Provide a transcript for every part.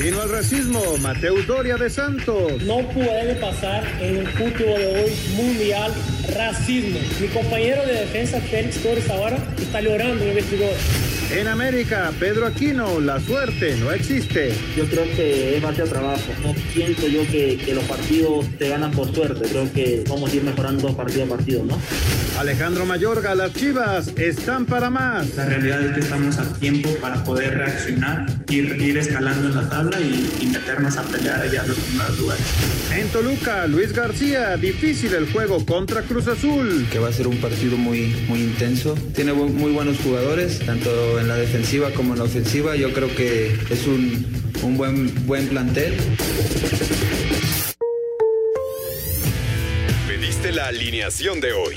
Vino al racismo, Mateus Doria de Santos. No puede pasar en el fútbol de hoy mundial racismo. Mi compañero de defensa, Félix Torres, ahora está llorando en el vestidor. En América, Pedro Aquino, la suerte no existe. Yo creo que es base trabajo. No pienso yo que, que, los partidos te ganan por suerte. Creo que vamos a ir mejorando partido a partido, ¿no? Alejandro Mayorga, las Chivas están para más. La realidad es que estamos a tiempo para poder reaccionar, ir, ir escalando en la tabla y, y meternos a pelear allá en los primeros lugares. En Toluca, Luis García, difícil el juego contra Cruz Azul. Que va a ser un partido muy, muy intenso. Tiene muy buenos jugadores, tanto en la defensiva como en la ofensiva. Yo creo que es un, un buen, buen plantel. Pediste la alineación de hoy.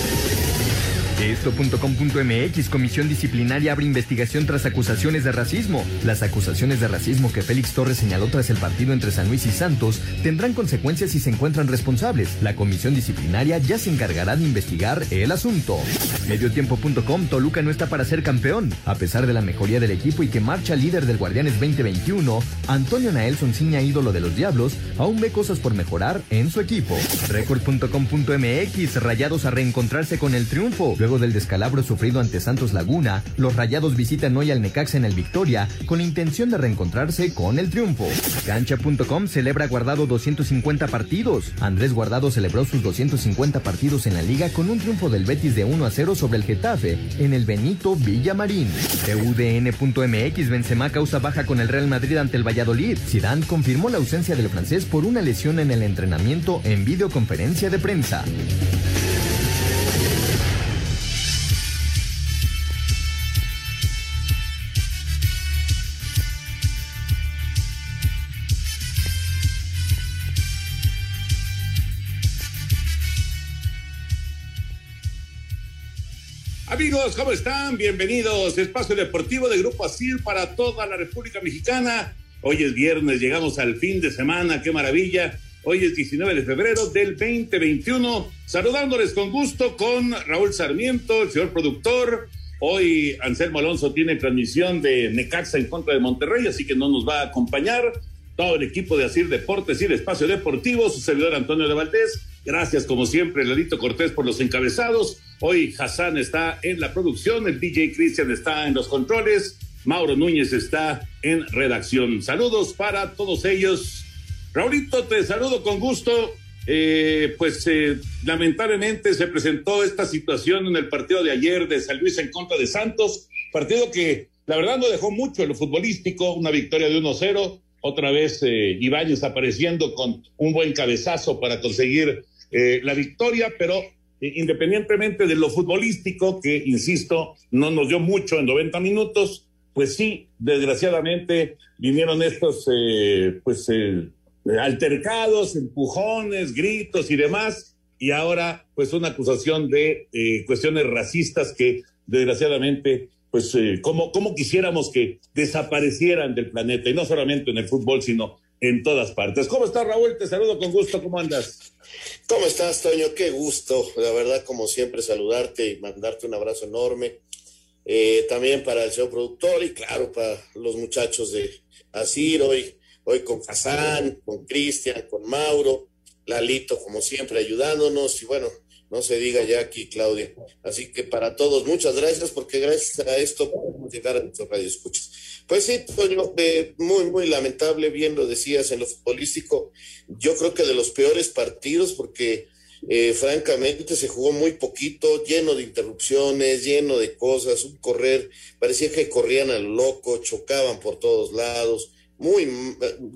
Esto.com.mx Comisión Disciplinaria abre investigación tras acusaciones de racismo. Las acusaciones de racismo que Félix Torres señaló tras el partido entre San Luis y Santos tendrán consecuencias si se encuentran responsables. La Comisión Disciplinaria ya se encargará de investigar el asunto. Mediotiempo.com Toluca no está para ser campeón. A pesar de la mejoría del equipo y que marcha líder del Guardianes 2021, Antonio Naelson Ciña, ídolo de los Diablos, aún ve cosas por mejorar en su equipo. Record.com.mx Rayados a reencontrarse con el triunfo. Del descalabro sufrido ante Santos Laguna, los Rayados visitan hoy al Necaxa en el Victoria con la intención de reencontrarse con el triunfo. Cancha.com celebra Guardado 250 partidos. Andrés Guardado celebró sus 250 partidos en la liga con un triunfo del Betis de 1 a 0 sobre el Getafe en el Benito Villamarín. TUDN.mx Benzema causa baja con el Real Madrid ante el Valladolid. Zidane confirmó la ausencia del francés por una lesión en el entrenamiento en videoconferencia de prensa. Amigos, ¿cómo están? Bienvenidos. Espacio Deportivo de Grupo ASIR para toda la República Mexicana. Hoy es viernes, llegamos al fin de semana, qué maravilla. Hoy es 19 de febrero del 2021. Saludándoles con gusto con Raúl Sarmiento, el señor productor. Hoy Anselmo Alonso tiene transmisión de Necaxa en contra de Monterrey, así que no nos va a acompañar. Todo el equipo de Asir Deportes y el Espacio Deportivo, su servidor Antonio de Valdés. Gracias, como siempre, Lalito Cortés por los encabezados. Hoy Hassan está en la producción, el DJ Cristian está en los controles, Mauro Núñez está en redacción. Saludos para todos ellos. Raulito, te saludo con gusto. Eh, pues eh, lamentablemente se presentó esta situación en el partido de ayer de San Luis en contra de Santos, partido que la verdad no dejó mucho en lo futbolístico, una victoria de 1-0, otra vez eh, apareciendo con un buen cabezazo para conseguir eh, la victoria, pero eh, independientemente de lo futbolístico, que insisto, no nos dio mucho en 90 minutos, pues sí, desgraciadamente vinieron estos eh, pues altercados, empujones, gritos y demás, y ahora pues una acusación de cuestiones racistas que desgraciadamente pues como, como quisiéramos que desaparecieran del planeta, y no solamente en el fútbol, sino en todas partes. ¿Cómo estás, Raúl? Te saludo con gusto, ¿cómo andas? ¿Cómo estás, Toño? Qué gusto, la verdad, como siempre, saludarte y mandarte un abrazo enorme. Eh, también para el señor productor y claro, para los muchachos de Asir, hoy, hoy con Hassan, con Cristian, con Mauro, Lalito, como siempre, ayudándonos y bueno, no se diga ya aquí, Claudia. Así que para todos, muchas gracias, porque gracias a esto podemos llegar a nuestro radio escuchas. Pues sí, Toño, eh, muy, muy lamentable, bien lo decías en lo futbolístico. Yo creo que de los peores partidos, porque eh, francamente se jugó muy poquito, lleno de interrupciones, lleno de cosas, un correr, parecía que corrían al loco, chocaban por todos lados. Muy,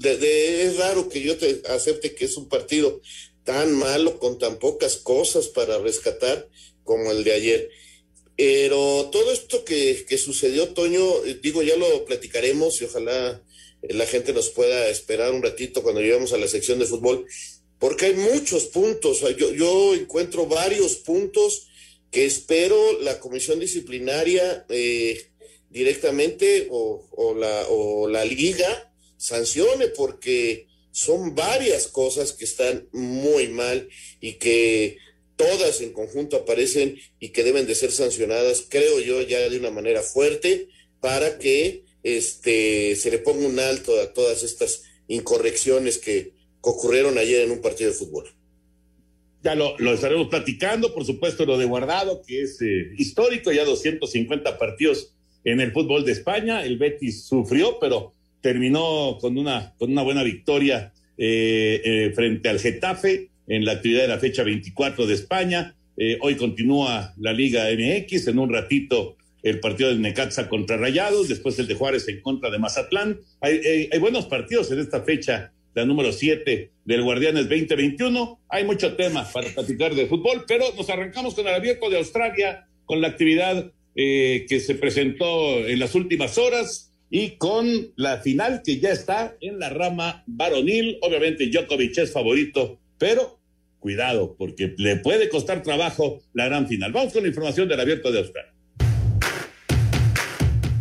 es raro que yo te acepte que es un partido tan malo, con tan pocas cosas para rescatar como el de ayer. Pero todo esto que, que sucedió, Toño, eh, digo, ya lo platicaremos y ojalá eh, la gente nos pueda esperar un ratito cuando lleguemos a la sección de fútbol, porque hay muchos puntos. Yo, yo encuentro varios puntos que espero la comisión disciplinaria eh, directamente o, o, la, o la liga sancione, porque son varias cosas que están muy mal y que todas en conjunto aparecen y que deben de ser sancionadas, creo yo, ya de una manera fuerte para que este, se le ponga un alto a todas estas incorrecciones que ocurrieron ayer en un partido de fútbol. Ya lo, lo estaremos platicando, por supuesto, lo de Guardado, que es eh, histórico, ya 250 partidos en el fútbol de España. El Betis sufrió, pero terminó con una, con una buena victoria eh, eh, frente al Getafe en la actividad de la fecha 24 de España. Eh, hoy continúa la Liga MX, en un ratito el partido del Necaxa contra Rayados, después el de Juárez en contra de Mazatlán. Hay, buenos partidos en esta fecha, la número 7 del Guardianes 2021. Hay mucho tema para platicar de fútbol, pero nos arrancamos con el abierto de Australia, con la actividad que se presentó en las últimas horas y con la final que ya está en la rama varonil. Obviamente Djokovic es favorito, pero cuidado, porque le puede costar trabajo la gran final. Vamos con la información del abierto de Australia.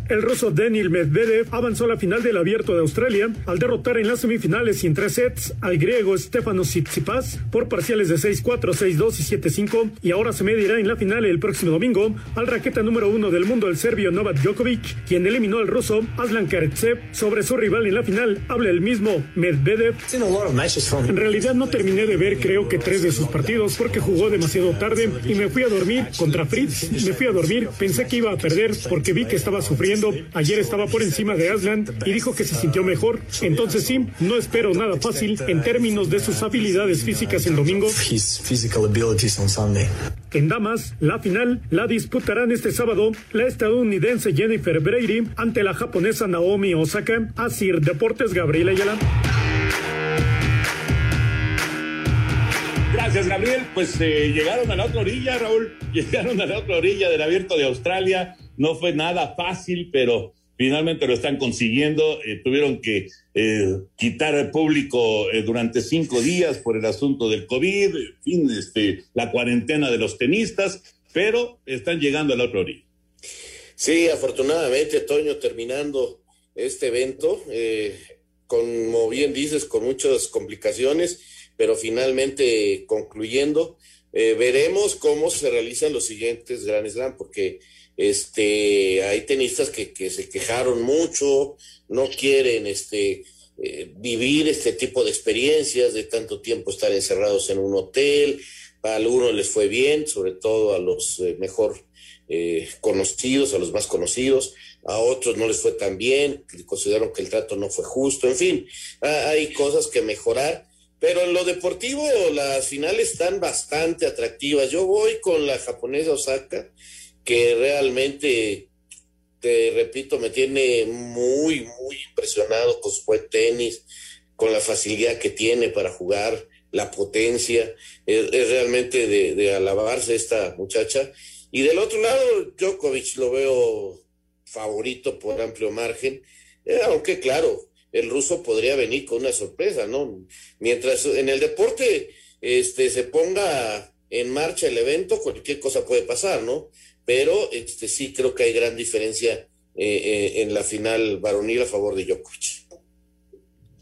El ruso Daniel Medvedev avanzó a la final del Abierto de Australia al derrotar en las semifinales y en tres sets al griego Stefanos Tsitsipas por parciales de 6-4, 6-2 y 7-5 y ahora se medirá en la final el próximo domingo al raqueta número uno del mundo el serbio Novak Djokovic, quien eliminó al ruso Aslan Karatsev sobre su rival en la final. Habla el mismo Medvedev. En realidad no terminé de ver creo que tres de sus partidos porque jugó demasiado tarde y me fui a dormir contra Fritz. Me fui a dormir, pensé que iba a perder porque vi que estaba sufriendo Ayer estaba por encima de Aslan y dijo que se sintió mejor. Entonces sí, no espero nada fácil en términos de sus habilidades físicas el domingo. En damas, la final la disputarán este sábado la estadounidense Jennifer Brady ante la japonesa Naomi Osaka. Asir Deportes Gabriela Ayala. Gracias, Gabriel. Pues eh, llegaron a la otra orilla, Raúl. Llegaron a la otra orilla del abierto de Australia. No fue nada fácil, pero finalmente lo están consiguiendo. Eh, tuvieron que eh, quitar al público eh, durante cinco días por el asunto del COVID, en fin, este, la cuarentena de los tenistas, pero están llegando a la otra orilla. Sí, afortunadamente, Toño, terminando este evento, como bien dices, con muchas complicaciones, pero finalmente concluyendo. veremos cómo se realizan los siguientes Grand Slam, porque este, hay tenistas que, que se quejaron mucho, no quieren este, eh, vivir este tipo de experiencias, de tanto tiempo estar encerrados en un hotel. A algunos les fue bien, sobre todo a los eh, mejor eh, conocidos, a los más conocidos. A otros no les fue tan bien, consideraron que el trato no fue justo. En fin, hay cosas que mejorar. Pero en lo deportivo, las finales están bastante atractivas. Yo voy con la japonesa Osaka que realmente, te repito, me tiene muy, muy impresionado con su buen tenis, con la facilidad que tiene para jugar, la potencia, es, realmente de, de, alabarse esta muchacha. Y del otro lado, Djokovic lo veo favorito por amplio margen, eh, aunque claro, el ruso podría venir con una sorpresa, ¿no? Mientras en el deporte este, se ponga en marcha el evento, cualquier cosa puede pasar, ¿no? Pero este, sí creo que hay gran diferencia eh, eh, en la final varonil a favor de Djokovic.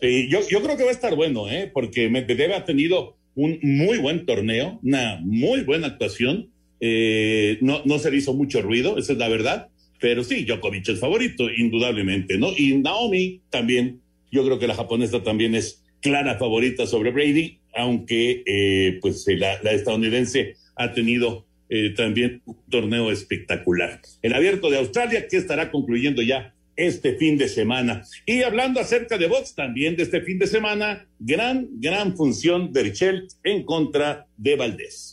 Sí, yo, yo creo que va a estar bueno, ¿eh? porque Medvedev ha tenido un muy buen torneo, una muy buena actuación. Eh, no, no se le hizo mucho ruido, esa es la verdad, pero sí, Djokovic es favorito, indudablemente, ¿no? Y Naomi también, yo creo que la japonesa también es clara favorita sobre Brady, aunque eh, pues la, la estadounidense ha tenido eh, también un torneo espectacular. El abierto de Australia que estará concluyendo ya este fin de semana. Y hablando acerca de box también de este fin de semana, gran, gran función de Richel en contra de Valdés.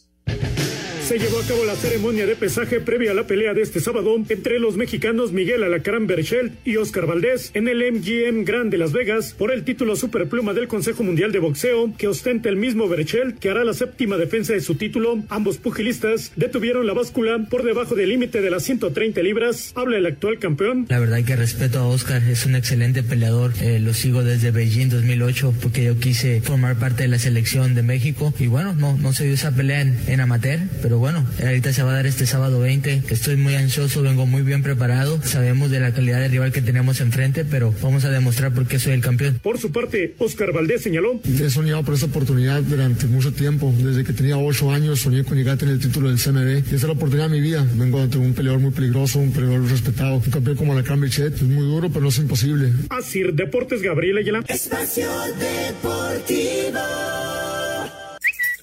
Se llevó a cabo la ceremonia de pesaje previa a la pelea de este sábado entre los mexicanos Miguel Alacrán Berchelt y Oscar Valdés en el MGM Grand de Las Vegas por el título superpluma del Consejo Mundial de Boxeo que ostenta el mismo Berchelt que hará la séptima defensa de su título. Ambos pugilistas detuvieron la báscula por debajo del límite de las 130 libras. Habla el actual campeón. La verdad que respeto a Oscar, es un excelente peleador. Eh, lo sigo desde Beijing 2008 porque yo quise formar parte de la selección de México y bueno, no, no se dio esa pelea en, en amateur, pero bueno, ahorita se va a dar este sábado 20. Estoy muy ansioso, vengo muy bien preparado. Sabemos de la calidad de rival que tenemos enfrente, pero vamos a demostrar por qué soy el campeón. Por su parte, Oscar Valdés señaló. He soñado por esta oportunidad durante mucho tiempo. Desde que tenía ocho años soñé con llegar a tener el título del CMB. Y esa es la oportunidad de mi vida. Vengo ante un peleador muy peligroso, un peleador respetado. Un campeón como la Bichet. Es muy duro, pero no es imposible. Así, Deportes Gabriel Ayala. Espacio Deportivo.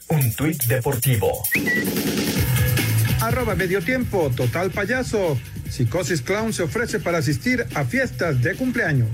Un tuit deportivo. Arroba medio tiempo, total payaso. Psicosis Clown se ofrece para asistir a fiestas de cumpleaños.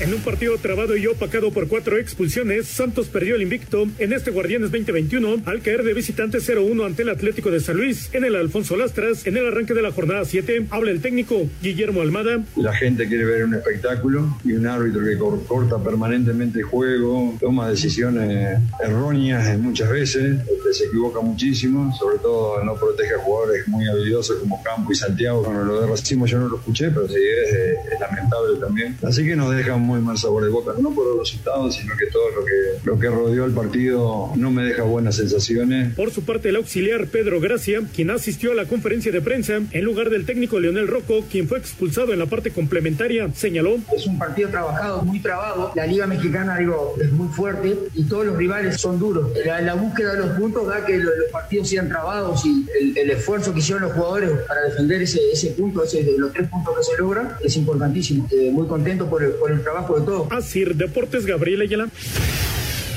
En un partido trabado y opacado por cuatro expulsiones, Santos perdió el invicto en este Guardianes 2021 al caer de visitante 0-1 ante el Atlético de San Luis en el Alfonso Lastras en el arranque de la jornada 7. Habla el técnico Guillermo Almada. La gente quiere ver un espectáculo y un árbitro que corta permanentemente el juego, toma decisiones erróneas muchas veces, este, se equivoca muchísimo, sobre todo no protege a jugadores muy habilidosos como Campo y Santiago. Bueno, lo de Racimo yo no lo escuché, pero sí es, es lamentable también. Así que nos deja muy mal sabor de boca, no por los resultados, sino que todo lo que, lo que rodeó el partido no me deja buenas sensaciones. Por su parte, el auxiliar Pedro Gracia, quien asistió a la conferencia de prensa en lugar del técnico Leonel Rocco, quien fue expulsado en la parte complementaria, señaló. Es un partido trabajado, muy trabado. La Liga Mexicana, digo, es muy fuerte y todos los rivales son duros. La, búsqueda de los puntos da que los, partidos sean trabados y el, esfuerzo que hicieron los jugadores para defender ese, ese punto, ese, los tres puntos que se logran, es importantísimo. Eh, muy contento por el, por el trabajo de todo. Así, Deportes Gabriel Ayala.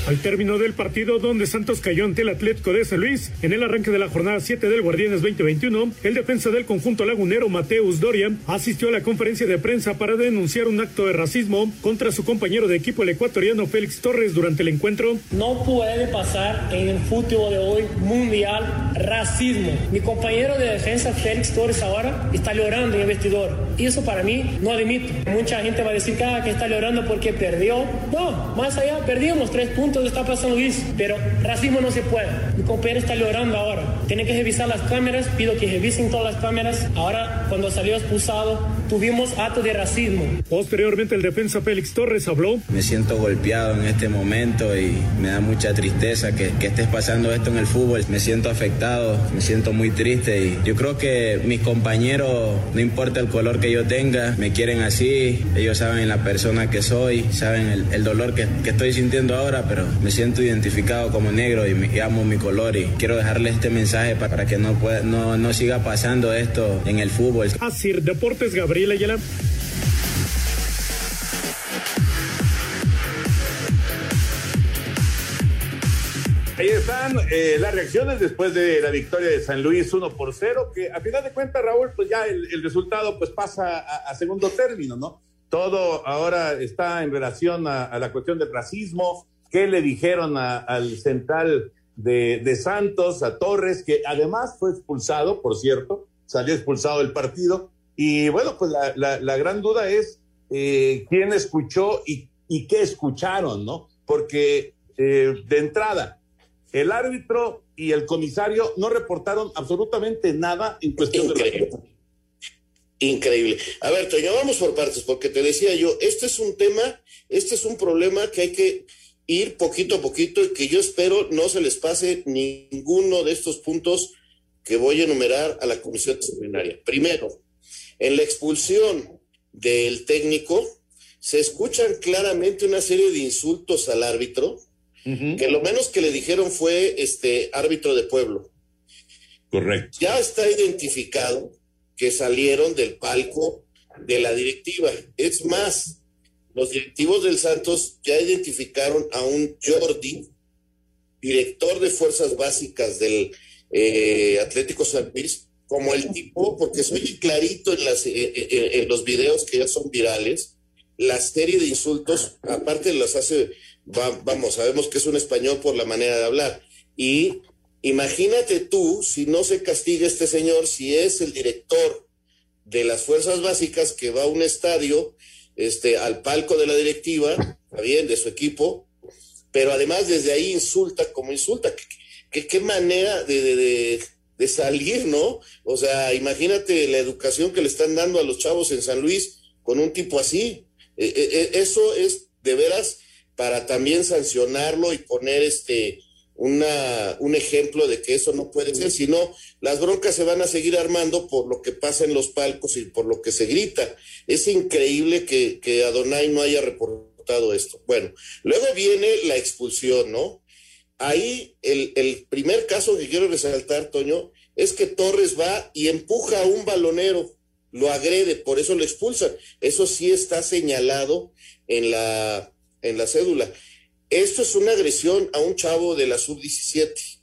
Al término del partido donde Santos cayó ante el Atlético de San Luis, en el arranque de la jornada 7 del Guardianes 2021, el defensa del conjunto lagunero Mateus Doria asistió a la conferencia de prensa para denunciar un acto de racismo contra su compañero de equipo el ecuatoriano Félix Torres durante el encuentro. No puede pasar en el fútbol de hoy mundial racismo. Mi compañero de defensa Félix Torres ahora está llorando en el vestidor. Y eso para mí no admito. Mucha gente va a decir ah, que está llorando porque perdió. No, más allá, perdimos tres puntos entonces está pasando eso, pero racismo no se puede. Mi compañero está llorando ahora. Tiene que revisar las cámaras, pido que revisen todas las cámaras. Ahora, cuando salió expulsado, tuvimos acto de racismo. Posteriormente, el defensa Félix Torres habló. Me siento golpeado en este momento y me da mucha tristeza que, que estés pasando esto en el fútbol. Me siento afectado, me siento muy triste y yo creo que mis compañeros, no importa el color que yo tenga, me quieren así. Ellos saben la persona que soy, saben el, el dolor que, que, estoy sintiendo ahora, pero me siento identificado como negro y, me, amo mi color y quiero dejarle este mensaje para, para que no, pueda, no, no siga pasando esto en el fútbol. Así, Deportes Gabriel. Ahí están eh, las reacciones después de la victoria de San Luis 1 por 0, que a final de cuentas, Raúl, pues ya el, resultado pues pasa a, segundo término, ¿no? Todo ahora está en relación a, la cuestión del racismo, qué le dijeron al central de, Santos, a Torres, que además fue expulsado, por cierto, salió expulsado del partido, y bueno, pues la, la, la gran duda es eh, quién escuchó y, y, qué escucharon, ¿no? Porque eh, de entrada, el árbitro y el comisario no reportaron absolutamente nada en cuestión Increíble. de Increíble. A ver, Toño, vamos por partes, porque te decía yo, este es un tema, este es un problema que hay que ir poquito a poquito y que yo espero no se les pase ninguno de estos puntos que voy a enumerar a la comisión disciplinaria. Primero, en la expulsión del técnico, se escuchan claramente una serie de insultos al árbitro, uh -huh. que lo menos que le dijeron fue este árbitro de pueblo. Correcto. Ya está identificado que salieron del palco de la directiva. Es más, los directivos del Santos ya identificaron a un Jordi, director de fuerzas básicas del eh, Atlético San Luis, como el tipo, porque soy clarito en, eh, eh, en los videos que ya son virales, la serie de insultos, aparte las hace, vamos, sabemos que es un español por la manera de hablar. Y imagínate tú, si no se castiga este señor, si es el director de las fuerzas básicas que va a un estadio, este, al palco de la directiva, bien, de su equipo, pero además desde ahí insulta como insulta. ¿Qué, qué, manera de, salir, no? O sea, imagínate la educación que le están dando a los chavos en San Luis con un tipo así. E, e, e, eso es de veras para también sancionarlo y poner este una, un ejemplo de que eso no puede ser, sino las broncas se van a seguir armando por lo que pasa en los palcos y por lo que se grita. Es increíble que, que Adonai no haya reportado esto. Bueno, luego viene la expulsión, ¿no? Ahí el, primer caso que quiero resaltar, Toño, es que Torres va y empuja a un balonero, lo agrede, por eso lo expulsan. Eso sí está señalado en la, en la cédula. Esto es una agresión a un chavo de la sub-17.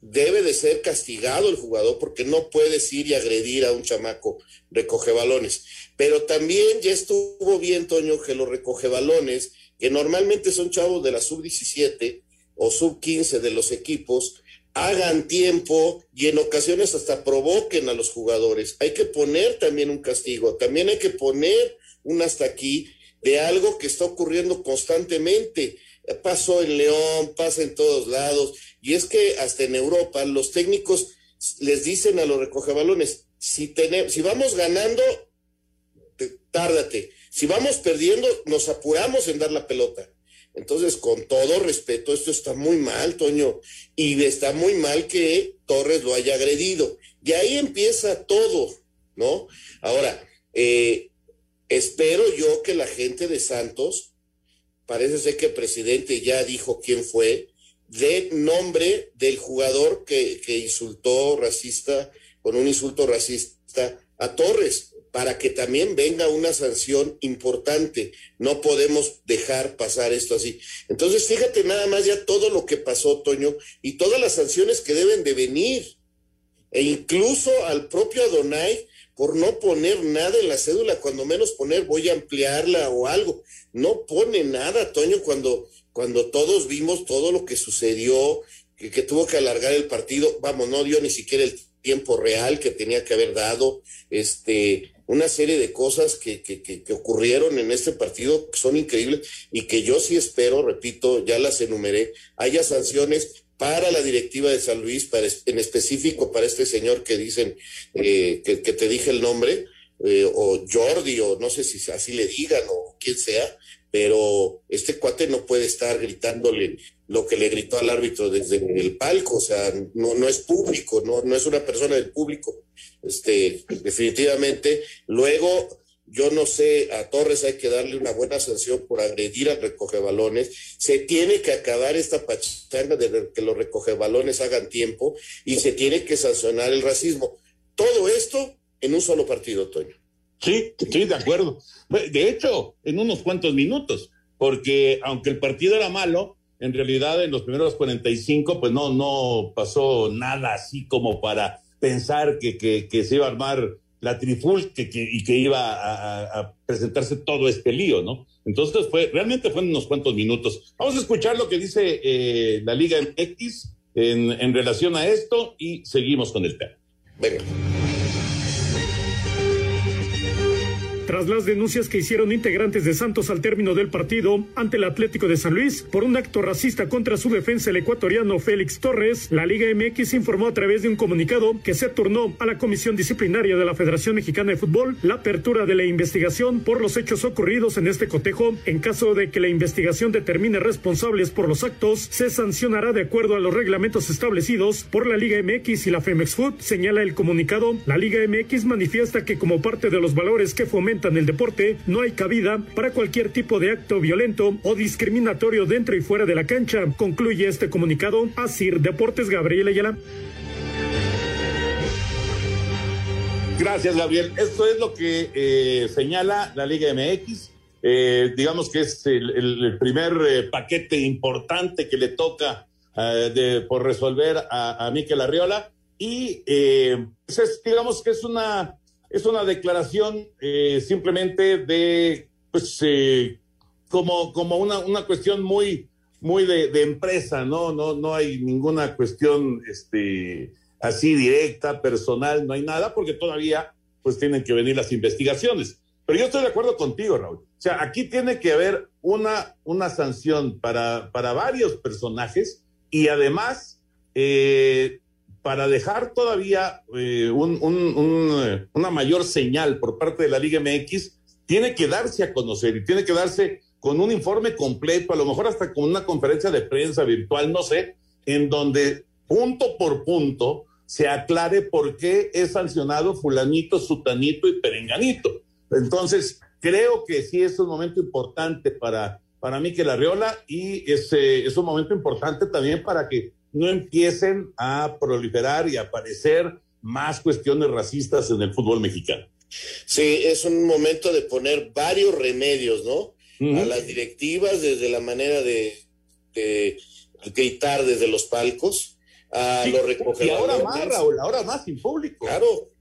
Debe de ser castigado el jugador porque no puedes ir y agredir a un chamaco recoge balones. Pero también ya estuvo bien, Toño, que los recoge balones, que normalmente son chavos de la sub-17 o sub-15 de los equipos, hagan tiempo y en ocasiones hasta provoquen a los jugadores. Hay que poner también un castigo, también hay que poner un hasta aquí de algo que está ocurriendo constantemente pasó en León, pasa en todos lados, y es que hasta en Europa los técnicos les dicen a los recogebalones, si, tenemos, si vamos ganando, tárdate, si vamos perdiendo, nos apuramos en dar la pelota. Entonces, con todo respeto, esto está muy mal, Toño, y está muy mal que Torres lo haya agredido. Y ahí empieza todo, ¿no? Ahora, eh, espero yo que la gente de Santos parece ser que el presidente ya dijo quién fue, de nombre del jugador que, que insultó racista, con un insulto racista a Torres, para que también venga una sanción importante. No podemos dejar pasar esto así. Entonces, fíjate nada más ya todo lo que pasó, Toño, y todas las sanciones que deben de venir. E incluso al propio Adonai, por no poner nada en la cédula, cuando menos poner voy a ampliarla o algo. No pone nada, Toño, cuando, cuando todos vimos todo lo que sucedió, que, que tuvo que alargar el partido, vamos, no dio ni siquiera el tiempo real que tenía que haber dado, este, una serie de cosas que, que, que, ocurrieron en este partido que son increíbles y que yo sí espero, repito, ya las enumeré, haya sanciones para la directiva de San Luis, en específico para este señor que dicen, eh, que, te dije el nombre, eh, o Jordi, o no sé si así le digan, o quien sea, pero este cuate no puede estar gritándole lo que le gritó al árbitro desde el palco, o sea, no, no es público, no, no es una persona del público. Este, definitivamente. Luego, yo no sé, a Torres hay que darle una buena sanción por agredir al recogebalones. Se tiene que acabar esta pachanga de que los recogebalones hagan tiempo y se tiene que sancionar el racismo. Todo esto en un solo partido, Toño. Sí, sí, de acuerdo. De hecho, en unos cuantos minutos, porque aunque el partido era malo, en realidad en los primeros 45, pues no, no pasó nada así como para pensar que, que, que se iba a armar la triful que, y que iba a, presentarse todo este lío, ¿no? Entonces fue, realmente fue en unos cuantos minutos. Vamos a escuchar lo que dice eh, la Liga MX en, en relación a esto y seguimos con el tema. Venga. Tras las denuncias que hicieron integrantes de Santos al término del partido ante el Atlético de San Luis por un acto racista contra su defensa el ecuatoriano Félix Torres, la Liga MX informó a través de un comunicado que se turnó a la Comisión Disciplinaria de la Federación Mexicana de Fútbol la apertura de la investigación por los hechos ocurridos en este cotejo. En caso de que la investigación determine responsables por los actos, se sancionará de acuerdo a los reglamentos establecidos por la Liga MX y la Femex Food, señala el comunicado. La Liga MX manifiesta que como parte de los valores que fomentan en el deporte, no hay cabida para cualquier tipo de acto violento o discriminatorio dentro y fuera de la cancha. Concluye este comunicado. Asir Deportes Gabriel Ayala. Gracias, Gabriel. Esto es lo que eh, señala la Liga MX. Eh, digamos que es el, primer eh, paquete importante que le toca por resolver a, a Miquel Arriola. Y pues digamos que es una es una declaración eh, simplemente de pues, eh, como, como una, una cuestión muy, muy de, de, empresa, ¿no? No, no hay ninguna cuestión, este, así directa, personal, no hay nada, porque todavía, pues, tienen que venir las investigaciones. Pero yo estoy de acuerdo contigo, Raúl. O sea, aquí tiene que haber una, una sanción para, para varios personajes y además, eh, para dejar todavía eh, un, una mayor señal por parte de la Liga MX, tiene que darse a conocer y tiene que darse con un informe completo, a lo mejor hasta con una conferencia de prensa virtual, no sé, en donde punto por punto se aclare por qué es sancionado fulanito, sutanito y perenganito. Entonces, creo que sí es un momento importante para, para Arriola y eh, es un momento importante también para que no empiecen a proliferar y a aparecer más cuestiones racistas en el fútbol mexicano. Sí, es un momento de poner varios remedios, ¿no? Uh -huh. A las directivas, desde la manera de, de gritar desde los palcos, a Sí, los recoge y ahora más, Raúl, ahora más sin público. Claro,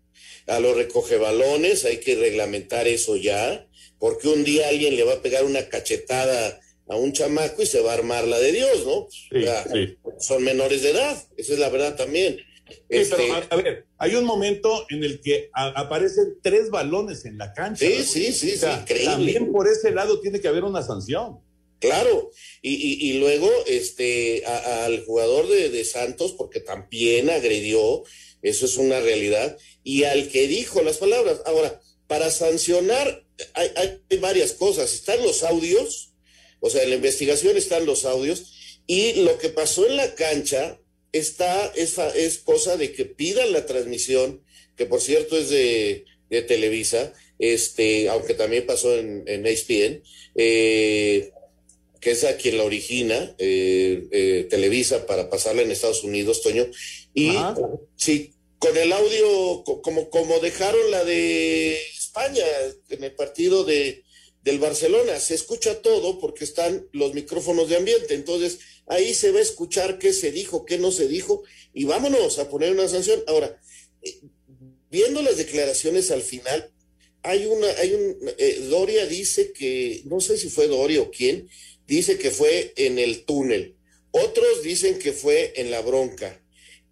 a los recoge balones, hay que reglamentar eso ya, porque un día alguien le va a pegar una cachetada a un chamaco y se va a armar la de Dios, ¿no? Sí. Son menores de edad, esa es la verdad también. Sí, Este, pero a, a ver, hay un momento en el que a- aparecen tres balones en la cancha. Sí, sí, sí, O sea, sí, increíble. También por ese lado tiene que haber una sanción. Claro, y, y- y luego este al jugador de, de Santos, porque también agredió, eso es una realidad, y al que dijo las palabras. Ahora, para sancionar hay, hay varias cosas, están los audios, o sea, en la investigación están los audios, y lo que pasó en la cancha está, es, es cosa de que pidan la transmisión, que por cierto es de, de Televisa, este, aunque también pasó en, en ESPN, eh, que es a quien la origina, eh, eh, Televisa, para pasarla en Estados Unidos, Toño. Y sí, con el audio, co- como, como dejaron la de España en el partido de, del Barcelona, se escucha todo porque están los micrófonos de ambiente. Entonces, ahí se va a escuchar qué se dijo, qué no se dijo, y vámonos a poner una sanción. Ahora, eh, viendo las declaraciones al final, hay una, hay un, eh, Doria dice que, no sé si fue Doria o quién, dice que fue en el túnel. Otros dicen que fue en la bronca.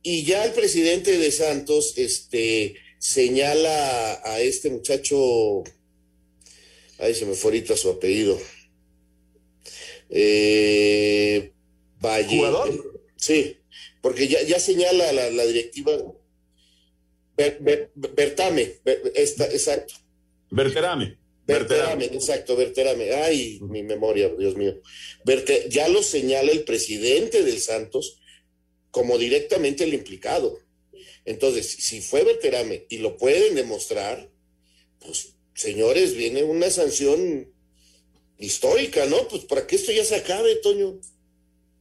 Y ya el presidente de Santos, este, señala a, a este muchacho, ay, se me fue ahorita su apellido. Eh, Valle. ¿Jugador? Sí, porque ya, ya señala la, la directiva. Ber- Ber- Bertame, Ber- esta- exacto. Berterame. Berterame, exacto, Berterame. Ay, mi memoria, Dios mío. Berte- ya lo señala el presidente del Santos como directamente el implicado. Entonces, si fue Berterame y lo pueden demostrar, pues, señores, viene una sanción histórica, ¿no? Pues para que esto ya se acabe, Toño.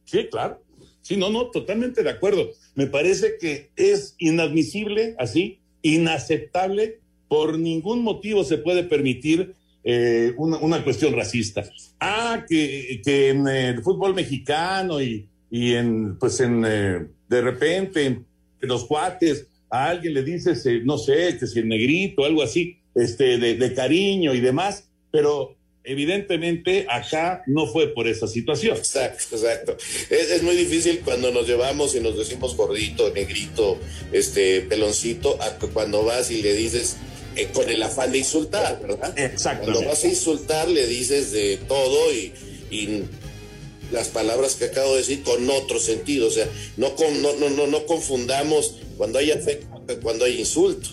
Sí, claro. Sí, no, no, totalmente de acuerdo. Me parece que es inadmisible, así, inaceptable, por ningún motivo se puede permitir eh, una, cuestión racista. Ah, que, que en el fútbol mexicano y, y en, pues en, eh, de repente, en los cuates, a alguien le dices, eh, no sé, que si el negrito, algo así, este, de, de cariño y demás, pero evidentemente acá no fue por esa situación. Exacto, exacto. Es, es muy difícil cuando nos llevamos y nos decimos gordito, negrito, este, peloncito, a cuando vas y le dices eh, con el afán de insultar, ¿verdad? Exactamente. Cuando vas a insultar le dices de todo y, y las palabras que acabo de decir con otro sentido, o sea, no, con, no, no, no, no confundamos cuando hay afecto cuando hay insulto.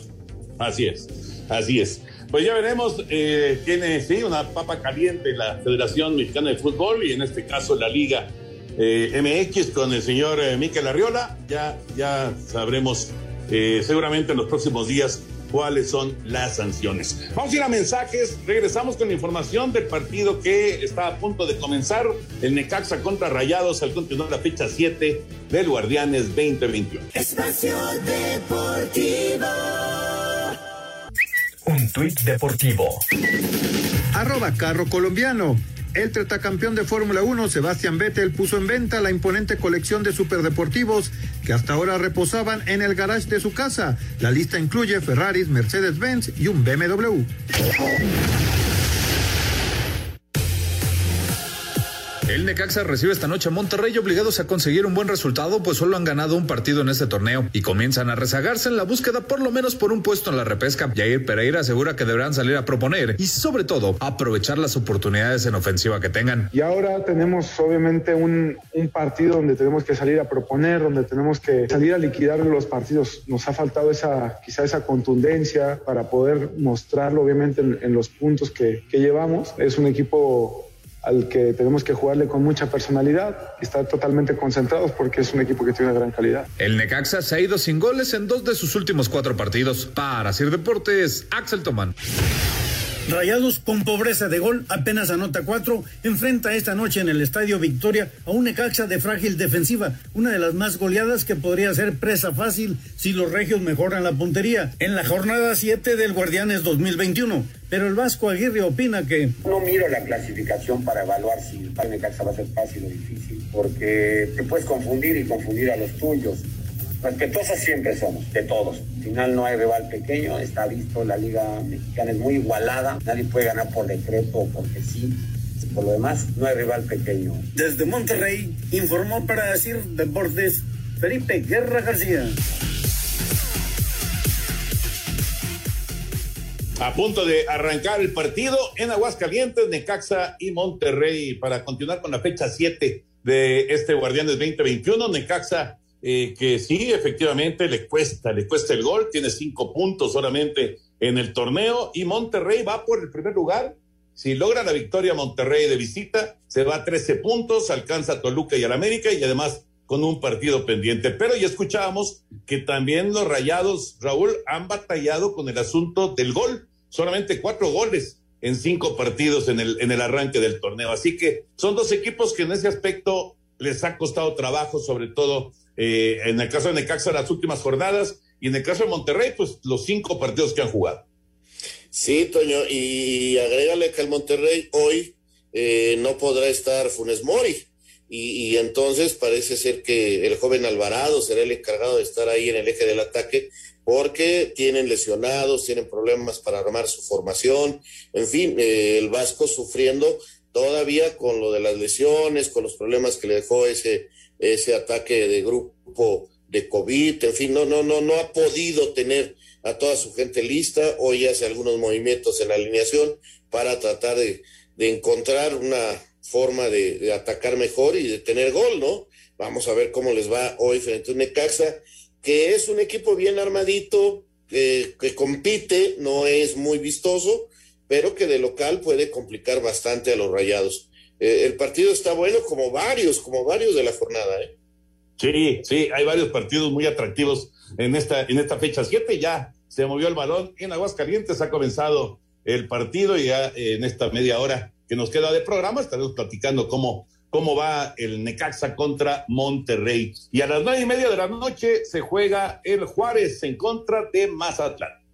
Así es, así es. Pues ya veremos, eh, tiene sí una papa caliente la Federación Mexicana de Fútbol y en este caso la Liga eh, MX con el señor eh, Miquel Arriola. Ya, ya sabremos eh, seguramente en los próximos días cuáles son las sanciones. Vamos a ir a mensajes, regresamos con la información del partido que está a punto de comenzar, el Necaxa contra Rayados al continuar la fecha 7 del Guardianes 2021. Espacio Deportivo. Un tuit deportivo. Arroba carro colombiano. El tetracampeón de Fórmula 1, Sebastián Vettel, puso en venta la imponente colección de superdeportivos que hasta ahora reposaban en el garage de su casa. La lista incluye Ferraris, Mercedes-Benz y un BMW. El Necaxa recibe esta noche a Monterrey obligados a conseguir un buen resultado, pues solo han ganado un partido en este torneo y comienzan a rezagarse en la búsqueda por lo menos por un puesto en la repesca. Jair Pereira asegura que deberán salir a proponer y sobre todo aprovechar las oportunidades en ofensiva que tengan. Y ahora tenemos obviamente un, un partido donde tenemos que salir a proponer, donde tenemos que salir a liquidar los partidos. Nos ha faltado esa, quizá esa contundencia para poder mostrarlo obviamente en, en los puntos que, que llevamos. Es un equipo al que tenemos que jugarle con mucha personalidad y estar totalmente concentrados porque es un equipo que tiene una gran calidad. El Necaxa se ha ido sin goles en dos de sus últimos cuatro partidos. Para Sir Deportes, Axel Tomán. Rayados con pobreza de gol, apenas anota cuatro, enfrenta esta noche en el Estadio Victoria a un Necaxa de frágil defensiva, una de las más goleadas que podría ser presa fácil si los regios mejoran la puntería. En la jornada 7 del Guardianes 2021. Pero el Vasco Aguirre opina que... No miro la clasificación para evaluar si el Necaxa va a ser fácil o difícil, porque te puedes confundir y confundir a los tuyos. Respetuosos siempre somos, de todos. Al final no hay rival pequeño, está visto, la liga mexicana es muy igualada, nadie puede ganar por decreto o porque sí. Por lo demás, no hay rival pequeño. Desde Monterrey, informó para decir Deportes Felipe Guerra García. A punto de arrancar el partido en Aguascalientes, Necaxa y Monterrey para continuar con la fecha 7 de este Guardianes 2021. Necaxa eh, que sí, efectivamente le cuesta, le cuesta el gol, tiene cinco puntos solamente en el torneo y Monterrey va por el primer lugar. Si logra la victoria Monterrey de visita, se va a 13 puntos, alcanza a Toluca y al América y además con un partido pendiente. Pero ya escuchábamos que también los Rayados, Raúl, han batallado con el asunto del gol. Solamente cuatro goles en cinco partidos en el, en el arranque del torneo. Así que son dos equipos que en ese aspecto les ha costado trabajo, sobre todo eh, en el caso de Necaxa las últimas jornadas y en el caso de Monterrey, pues los cinco partidos que han jugado. Sí, Toño, y agrégale que el Monterrey hoy eh, no podrá estar Funes Mori. Y, entonces parece ser que el joven Alvarado será el encargado de estar ahí en el eje del ataque porque tienen lesionados, tienen problemas para armar su formación, en fin, eh, el Vasco sufriendo todavía con lo de las lesiones, con los problemas que le dejó ese, ese ataque de grupo de COVID, en fin, no, no, no, no ha podido tener a toda su gente lista, hoy hace algunos movimientos en la alineación para tratar de, de encontrar una forma de, de, atacar mejor y de tener gol, ¿no? Vamos a ver cómo les va hoy frente a un Necaxa, que es un equipo bien armadito, que, que compite, no es muy vistoso, pero que de local puede complicar bastante a los rayados. Eh, el partido está bueno como varios, como varios de la jornada, ¿eh? Sí, sí, hay varios partidos muy atractivos en esta, en esta fecha. Siete ya se movió el balón en Aguascalientes, ha comenzado el partido y ya en esta media hora que nos queda de programa estaremos platicando cómo, cómo va el Necaxa contra Monterrey. Y a las nueve y media de la noche se juega el Juárez en contra de Mazatlán.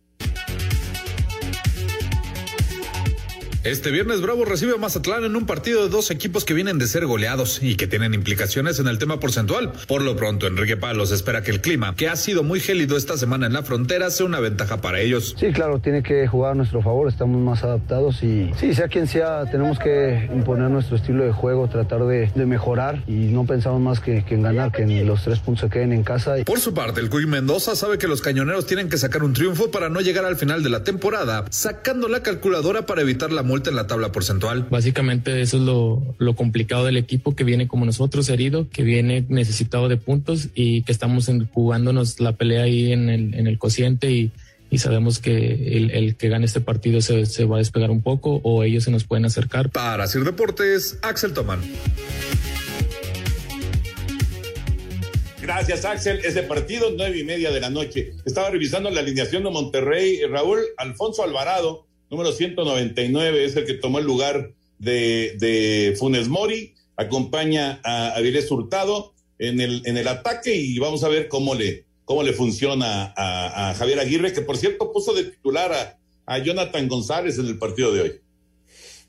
Este viernes Bravo recibe a Mazatlán en un partido de dos equipos que vienen de ser goleados y que tienen implicaciones en el tema porcentual. Por lo pronto, Enrique Palos espera que el clima, que ha sido muy gélido esta semana en la frontera, sea una ventaja para ellos. Sí, claro, tiene que jugar a nuestro favor, estamos más adaptados y sí, sea quien sea, tenemos que imponer nuestro estilo de juego, tratar de, de mejorar y no pensamos más que, que, en ganar, que en los tres puntos se queden en casa. Por su parte, el Cuy Mendoza sabe que los cañoneros tienen que sacar un triunfo para no llegar al final de la temporada, sacando la calculadora para evitar la multa en la tabla porcentual. Básicamente eso es lo, lo, complicado del equipo que viene como nosotros herido, que viene necesitado de puntos y que estamos jugándonos la pelea ahí en el, en el cociente y, y sabemos que el, el, que gane este partido se, se, va a despegar un poco o ellos se nos pueden acercar. Para hacer deportes, Axel Tomán. Gracias, Axel. Ese partido, nueve y media de la noche. Estaba revisando la alineación de Monterrey. Raúl Alfonso Alvarado número 199, es el que tomó el lugar de, de Funes Mori, acompaña a Avilés Hurtado en el, en el ataque y vamos a ver cómo le, cómo le funciona a, Javier Aguirre, que por cierto puso de titular a, a Jonathan González en el partido de hoy.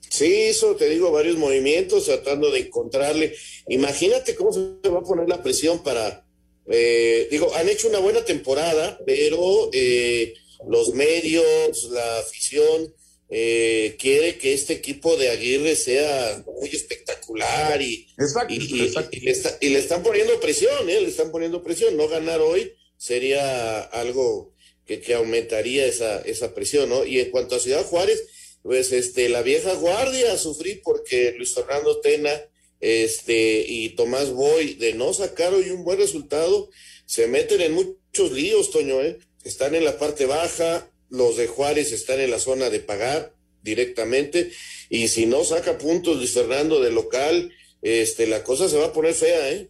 Sí, hizo, te digo, varios movimientos tratando de encontrarle. Imagínate cómo se va a poner la presión para, eh, digo, han hecho una buena temporada, pero eh, los medios, la afición, eh, quiere que este equipo de Aguirre sea muy espectacular y, y, le están poniendo presión, ¿eh? le están poniendo presión. No ganar hoy sería algo que, que, aumentaría esa, esa presión, ¿no? Y en cuanto a Ciudad Juárez, pues este, la vieja guardia sufrí porque Luis Fernando Tena este, y Tomás Boy, de no sacar hoy un buen resultado, se meten en muchos líos, Toño, ¿eh? Están en la parte baja, los de Juárez están en la zona de pagar directamente, y si no saca puntos Luis Fernando de local, este, la cosa se va a poner fea, ¿eh?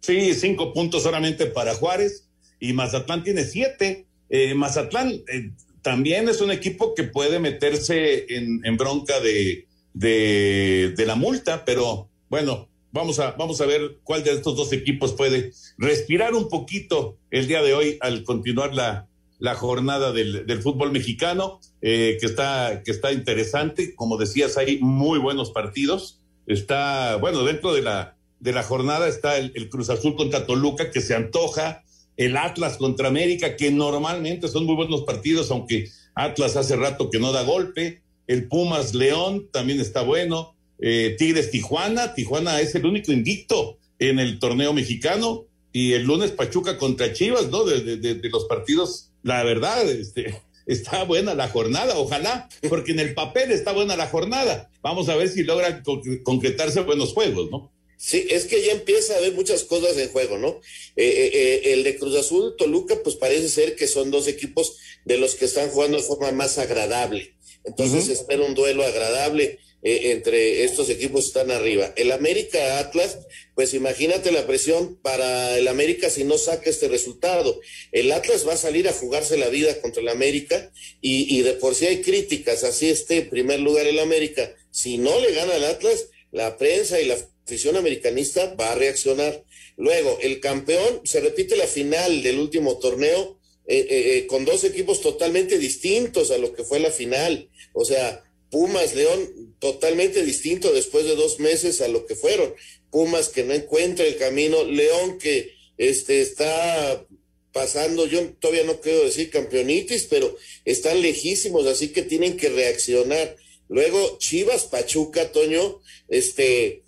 Sí, cinco puntos solamente para Juárez, y Mazatlán tiene siete. Eh, Mazatlán eh, también es un equipo que puede meterse en, bronca de, de, de la multa, pero bueno, vamos a, vamos a ver cuál de estos dos equipos puede respirar un poquito el día de hoy al continuar la, la jornada del, del fútbol mexicano, eh, que, está, que está interesante. Como decías, hay muy buenos partidos. Está, bueno, dentro de la, de la jornada está el, Cruz Azul contra Toluca, que se antoja, el Atlas contra América, que normalmente son muy buenos partidos, aunque Atlas hace rato que no da golpe. El Pumas León también está bueno. Eh, Tigres Tijuana, Tijuana es el único invicto en el torneo mexicano y el lunes Pachuca contra Chivas, ¿no? De, de, los partidos, la verdad, este, está buena la jornada, ojalá, porque en el papel está buena la jornada. Vamos a ver si logran concretarse buenos juegos, ¿no? Sí, es que ya empieza a haber muchas cosas en juego, ¿no? Eh, eh, el de Cruz Azul, Toluca, pues parece ser que son dos equipos de los que están jugando de forma más agradable. Entonces espera un duelo agradable. Eh, entre estos equipos están arriba. El América Atlas, pues imagínate la presión para el América si no saca este resultado. El Atlas va a salir a jugarse la vida contra el América y, de por sí hay críticas, así esté en primer lugar el América. Si no le gana el Atlas, la prensa y la afición americanista va a reaccionar. Luego, el campeón, se repite la final del último torneo eh, eh, con dos equipos totalmente distintos a lo que fue la final. O sea, Pumas, León, totalmente distinto después de dos meses a lo que fueron. Pumas que no encuentra el camino, León que este, está pasando, yo todavía no quiero decir campeonitis, pero están lejísimos, así que tienen que reaccionar. Luego Chivas, Pachuca, Toño, este,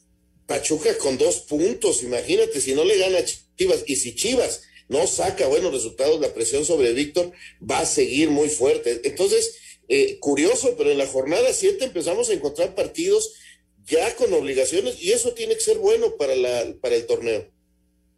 Pachuca con dos puntos, imagínate, si no le gana Chivas, y si Chivas no saca buenos resultados, la presión sobre Víctor va a seguir muy fuerte. Entonces, eh, curioso, pero en la jornada 7 empezamos a encontrar partidos ya con obligaciones y eso tiene que ser bueno para, la, para el torneo.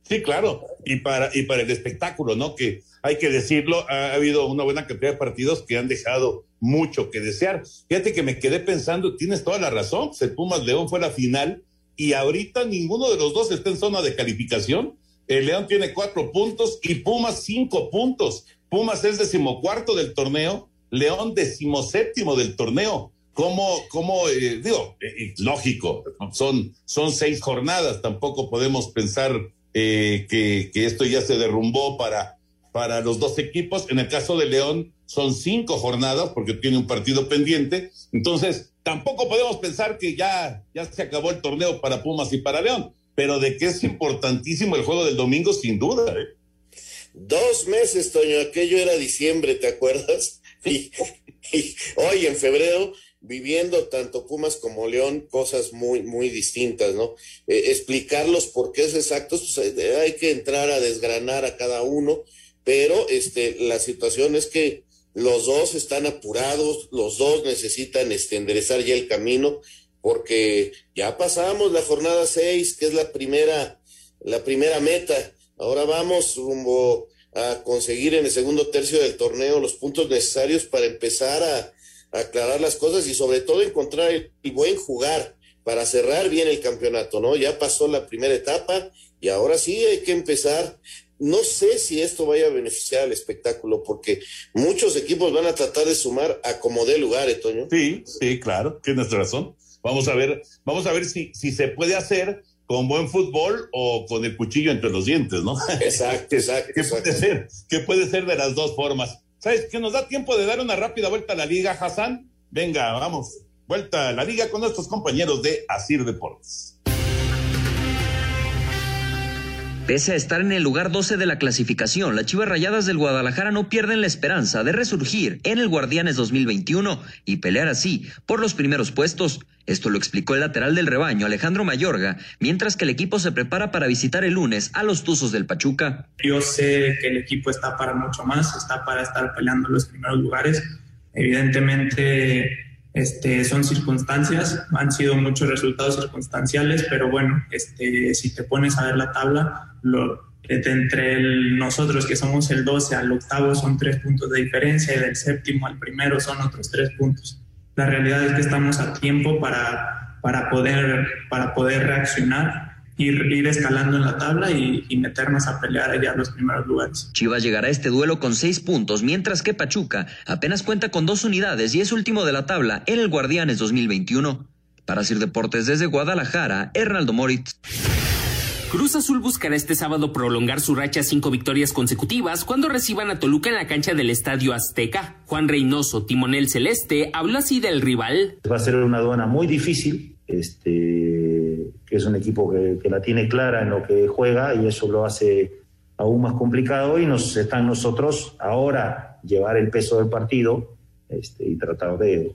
Sí, claro, y para, y para el espectáculo, ¿no? Que hay que decirlo, ha, habido una buena cantidad de partidos que han dejado mucho que desear. Fíjate que me quedé pensando, tienes toda la razón, el Pumas León fue la final y ahorita ninguno de los dos está en zona de calificación. El León tiene cuatro puntos y Pumas cinco puntos. Pumas es decimocuarto del torneo León decimoséptimo del torneo. ¿Cómo, cómo eh, digo, eh, lógico, son, son seis jornadas, tampoco podemos pensar eh, que, que, esto ya se derrumbó para, para los dos equipos. En el caso de León son cinco jornadas porque tiene un partido pendiente. Entonces, tampoco podemos pensar que ya, ya se acabó el torneo para Pumas y para León, pero de que es importantísimo el juego del domingo, sin duda. Dos meses, Toño, aquello era diciembre, ¿te acuerdas? y, hoy en febrero viviendo tanto Pumas como León cosas muy, muy distintas, ¿no? Eh, explicar los porqués exactos, pues hay que entrar a desgranar a cada uno, pero este, la situación es que los dos están apurados, los dos necesitan este, enderezar ya el camino, porque ya pasamos la jornada seis, que es la primera, la primera meta. Ahora vamos rumbo a conseguir en el segundo tercio del torneo los puntos necesarios para empezar a, aclarar las cosas y sobre todo encontrar el, buen jugar para cerrar bien el campeonato, ¿no? Ya pasó la primera etapa y ahora sí hay que empezar. No sé si esto vaya a beneficiar al espectáculo, porque muchos equipos van a tratar de sumar a como dé lugar, Toño. Sí, sí, claro, tienes razón. Vamos a ver, vamos a ver si, si se puede hacer con buen fútbol o con el cuchillo entre los dientes, ¿no? Exacto, exacto. ¿Qué puede ser? ¿Qué puede ser de las dos formas? ¿Sabes que nos da tiempo de dar una rápida vuelta a la liga, Hassan? Venga, vamos, vuelta a la liga con nuestros compañeros de Asir Deportes. Pese a estar en el lugar 12 de la clasificación, las Chivas Rayadas del Guadalajara no pierden la esperanza de resurgir en el Guardianes 2021 y pelear así por los primeros puestos. Esto lo explicó el lateral del rebaño, Alejandro Mayorga, mientras que el equipo se prepara para visitar el lunes a los Tuzos del Pachuca. Yo sé que el equipo está para mucho más, está para estar peleando los primeros lugares. Evidentemente este, son circunstancias, han sido muchos resultados circunstanciales, pero bueno, este, si te pones a ver la tabla, entre nosotros que somos el 12 al octavo son tres puntos de diferencia y del séptimo al primero son otros tres puntos. La realidad es que estamos a tiempo para, para, poder, para poder reaccionar Ir, ir, escalando en la tabla y, y, meternos a pelear allá los primeros lugares. Chivas llegará a este duelo con seis puntos, mientras que Pachuca apenas cuenta con dos unidades y es último de la tabla en el Guardianes 2021. Para Sir Deportes desde Guadalajara, Hernaldo Moritz. Cruz Azul buscará este sábado prolongar su racha a cinco victorias consecutivas cuando reciban a Toluca en la cancha del Estadio Azteca. Juan Reynoso, timonel celeste, habló así del rival. Va a ser una aduana muy difícil, este, que es un equipo que, la tiene clara en lo que juega y eso lo hace aún más complicado y nos están nosotros ahora llevar el peso del partido este, y tratar de,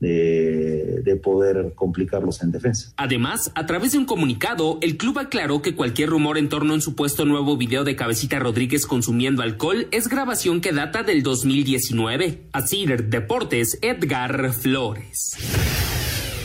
de, de, poder complicarlos en defensa. Además, a través de un comunicado, el club aclaró que cualquier rumor en torno a un supuesto nuevo video de Cabecita Rodríguez consumiendo alcohol es grabación que data del 2019. Así, Deportes, Edgar Flores.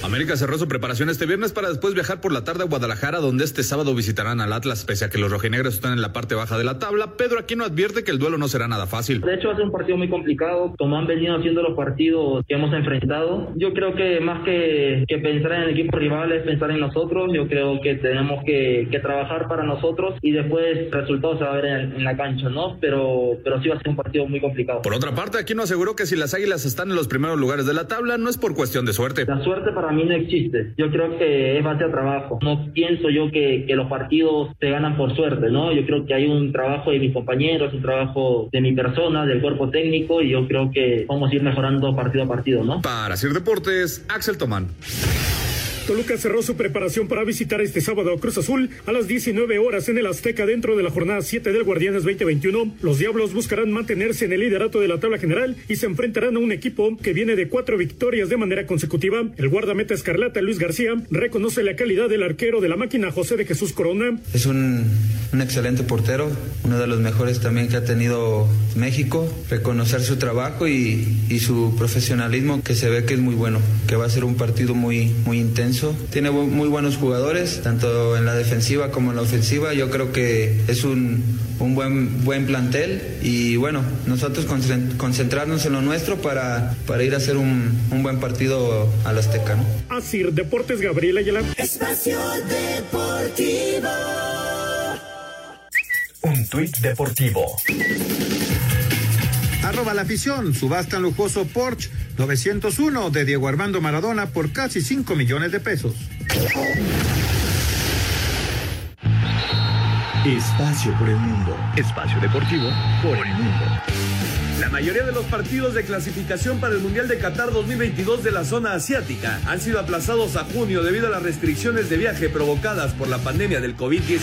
América cerró su preparación este viernes para después viajar por la tarde a Guadalajara, donde este sábado visitarán al Atlas, pese a que los rojinegros están en la parte baja de la tabla. Pedro Aquino advierte que el duelo no será nada fácil. De hecho, va a ser un partido muy complicado, como han venido haciendo los partidos que hemos enfrentado. Yo creo que más que, que pensar en el equipo rival es pensar en nosotros. Yo creo que tenemos que, que trabajar para nosotros y después resultados se va a ver en, en, la cancha, ¿no? Pero, pero sí va a ser un partido muy complicado. Por otra parte, Aquino aseguró que si las águilas están en los primeros lugares de la tabla, no es por cuestión de suerte. La suerte para mí no existe. Yo creo que es base a trabajo. No pienso yo que, que, los partidos se ganan por suerte, ¿no? Yo creo que hay un trabajo de mis compañeros, un trabajo de mi persona, del cuerpo técnico, y yo creo que vamos a ir mejorando partido a partido, ¿no? Para Sir Deportes, Axel Tomán. Toluca cerró su preparación para visitar este sábado a Cruz Azul a las 19 horas en el Azteca dentro de la jornada 7 del Guardianes 2021. Los Diablos buscarán mantenerse en el liderato de la tabla general y se enfrentarán a un equipo que viene de cuatro victorias de manera consecutiva. El guardameta escarlata Luis García reconoce la calidad del arquero de la máquina José de Jesús Corona. Es un, un excelente portero, uno de los mejores también que ha tenido México. Reconocer su trabajo y, y su profesionalismo que se ve que es muy bueno, que va a ser un partido muy, muy intenso tiene muy buenos jugadores, tanto en la defensiva como en la ofensiva. Yo creo que es un, un buen, buen plantel y bueno, nosotros concentrarnos en lo nuestro para, para ir a hacer un, un buen partido al Azteca. ¿no? Así, Deportes Gabriela Ayala. Espacio Deportivo. Un tuit deportivo. Arroba la afición, subasta lujoso Porsche 901 de Diego Armando Maradona por casi 5 millones de pesos. Espacio por el mundo. Espacio deportivo por el mundo. La mayoría de los partidos de clasificación para el Mundial de Qatar 2022 de la zona asiática han sido aplazados a junio debido a las restricciones de viaje provocadas por la pandemia del COVID-19.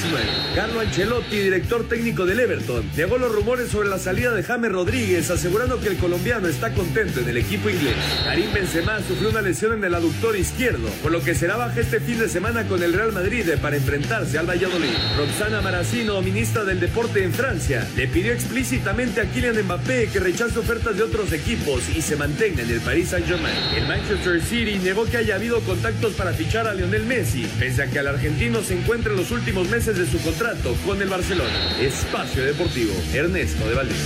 Carlo Ancelotti, director técnico del Everton, negó los rumores sobre la salida de James Rodríguez, asegurando que el colombiano está contento en el equipo inglés. Karim Benzema sufrió una lesión en el aductor izquierdo, por lo que será baja este fin de semana con el Real Madrid para enfrentarse al Valladolid. Roxana Maracino, ministra del Deporte en Francia, le pidió explícitamente a Kylian Mbappé que rechace ofertas de otros equipos y se mantenga en el Paris Saint-Germain. El Manchester City negó que haya habido contactos para fichar a Lionel Messi, pese a que el argentino se encuentra en los últimos meses de su contrato con el Barcelona. Espacio Deportivo, Ernesto de Valdés.